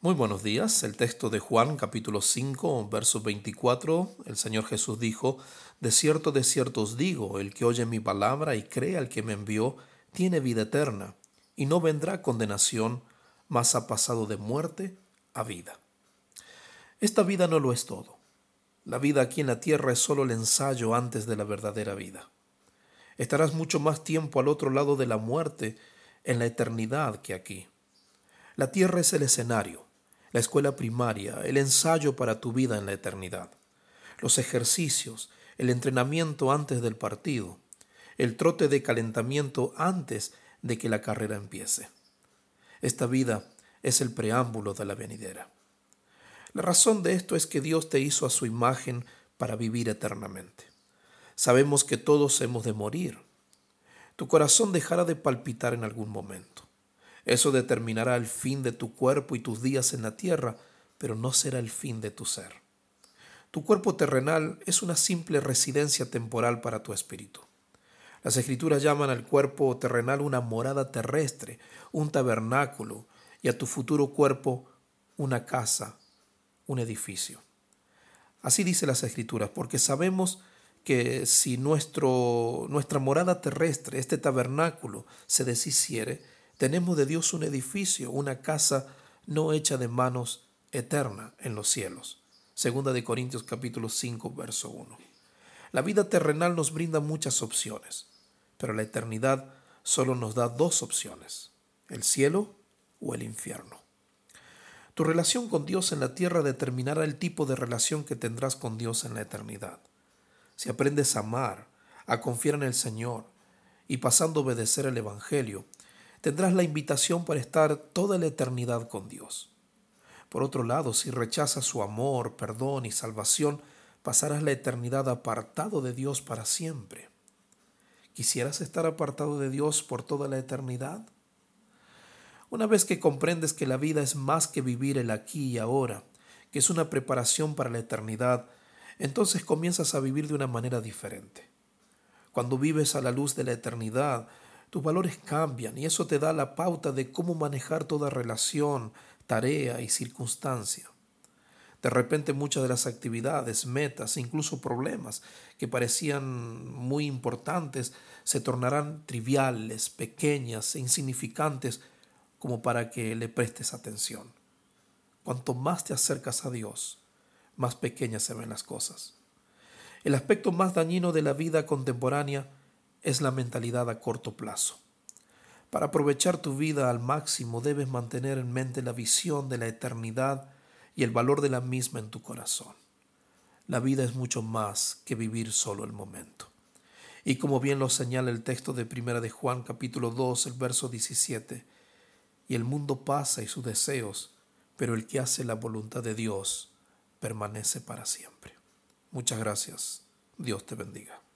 Muy buenos días. El texto de Juan capítulo 5, verso 24, el Señor Jesús dijo, De cierto, de cierto os digo, el que oye mi palabra y cree al que me envió, tiene vida eterna, y no vendrá condenación, mas ha pasado de muerte a vida. Esta vida no lo es todo. La vida aquí en la tierra es solo el ensayo antes de la verdadera vida. Estarás mucho más tiempo al otro lado de la muerte, en la eternidad, que aquí. La tierra es el escenario, la escuela primaria, el ensayo para tu vida en la eternidad, los ejercicios, el entrenamiento antes del partido, el trote de calentamiento antes de que la carrera empiece. Esta vida es el preámbulo de la venidera. La razón de esto es que Dios te hizo a su imagen para vivir eternamente. Sabemos que todos hemos de morir. Tu corazón dejará de palpitar en algún momento. Eso determinará el fin de tu cuerpo y tus días en la tierra, pero no será el fin de tu ser. Tu cuerpo terrenal es una simple residencia temporal para tu espíritu. Las escrituras llaman al cuerpo terrenal una morada terrestre, un tabernáculo, y a tu futuro cuerpo una casa, un edificio. Así dice las escrituras, porque sabemos que si nuestro, nuestra morada terrestre, este tabernáculo, se deshiciere, tenemos de Dios un edificio, una casa no hecha de manos eterna en los cielos. Segunda de Corintios capítulo 5, verso 1. La vida terrenal nos brinda muchas opciones, pero la eternidad solo nos da dos opciones, el cielo o el infierno. Tu relación con Dios en la tierra determinará el tipo de relación que tendrás con Dios en la eternidad. Si aprendes a amar, a confiar en el Señor y pasando a obedecer el Evangelio, tendrás la invitación para estar toda la eternidad con Dios. Por otro lado, si rechazas su amor, perdón y salvación, pasarás la eternidad apartado de Dios para siempre. ¿Quisieras estar apartado de Dios por toda la eternidad? Una vez que comprendes que la vida es más que vivir el aquí y ahora, que es una preparación para la eternidad, entonces comienzas a vivir de una manera diferente. Cuando vives a la luz de la eternidad, tus valores cambian y eso te da la pauta de cómo manejar toda relación, tarea y circunstancia. De repente muchas de las actividades, metas incluso problemas que parecían muy importantes se tornarán triviales, pequeñas e insignificantes como para que le prestes atención. Cuanto más te acercas a Dios, más pequeñas se ven las cosas. El aspecto más dañino de la vida contemporánea es la mentalidad a corto plazo. Para aprovechar tu vida al máximo debes mantener en mente la visión de la eternidad y el valor de la misma en tu corazón. La vida es mucho más que vivir solo el momento. Y como bien lo señala el texto de Primera de Juan capítulo 2, el verso 17, y el mundo pasa y sus deseos, pero el que hace la voluntad de Dios permanece para siempre. Muchas gracias. Dios te bendiga.